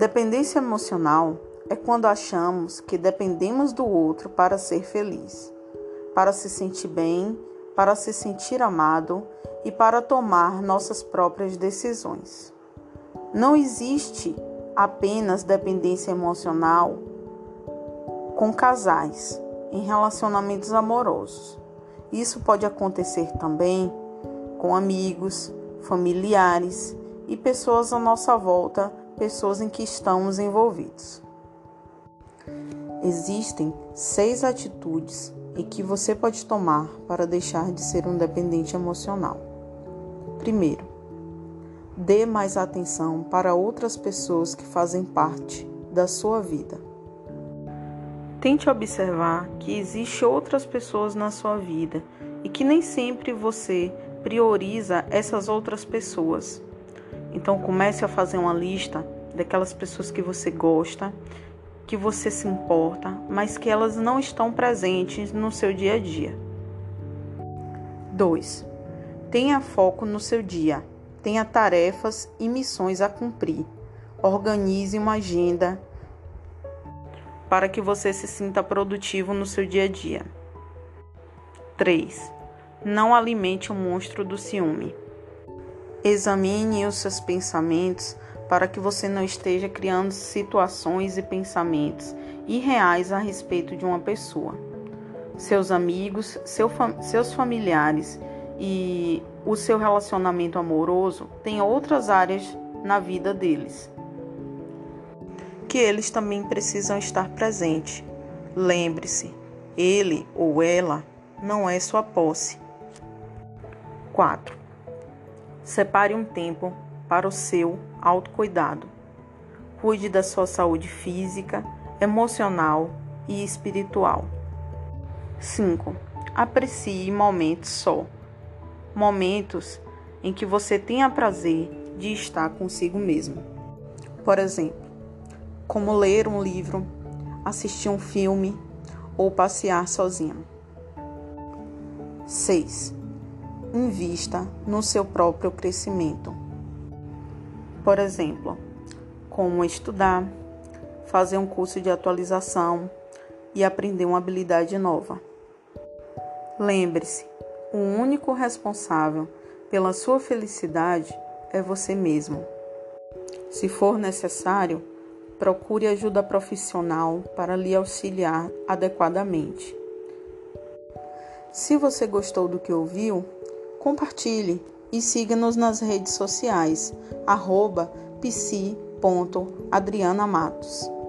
Dependência emocional é quando achamos que dependemos do outro para ser feliz, para se sentir bem, para se sentir amado e para tomar nossas próprias decisões. Não existe apenas dependência emocional com casais em relacionamentos amorosos. Isso pode acontecer também com amigos, familiares e pessoas à nossa volta, pessoas em que estamos envolvidos. Existem seis atitudes em que você pode tomar para deixar de ser um dependente emocional. Primeiro, dê mais atenção para outras pessoas que fazem parte da sua vida. Tente observar que existem outras pessoas na sua vida e que nem sempre você prioriza essas outras pessoas. Então comece a fazer uma lista daquelas pessoas que você gosta, que você se importa, mas que elas não estão presentes no seu dia a dia. 2. Tenha foco no seu dia. Tenha tarefas e missões a cumprir. Organize uma agenda para que você se sinta produtivo no seu dia a dia. 3. Não alimente o monstro do ciúme. Examine os seus pensamentos para que você não esteja criando situações e pensamentos irreais a respeito de uma pessoa. Seus amigos, seu, seus familiares e o seu relacionamento amoroso têm outras áreas na vida deles que eles também precisam estar presentes. Lembre-se, ele ou ela não é sua posse. 4. Separe um tempo para o seu autocuidado. Cuide da sua saúde física, emocional e espiritual. 5. Aprecie momentos só. Momentos em que você tenha prazer de estar consigo mesmo. Por exemplo, como ler um livro, assistir um filme ou passear sozinho. 6. Invista no seu próprio crescimento. Por exemplo, como estudar, fazer um curso de atualização e aprender uma habilidade nova. Lembre-se, o único responsável pela sua felicidade é você mesmo. Se for necessário, procure ajuda profissional para lhe auxiliar adequadamente. Se você gostou do que ouviu, compartilhe e siga-nos nas redes sociais, arroba psi.adrianamatos.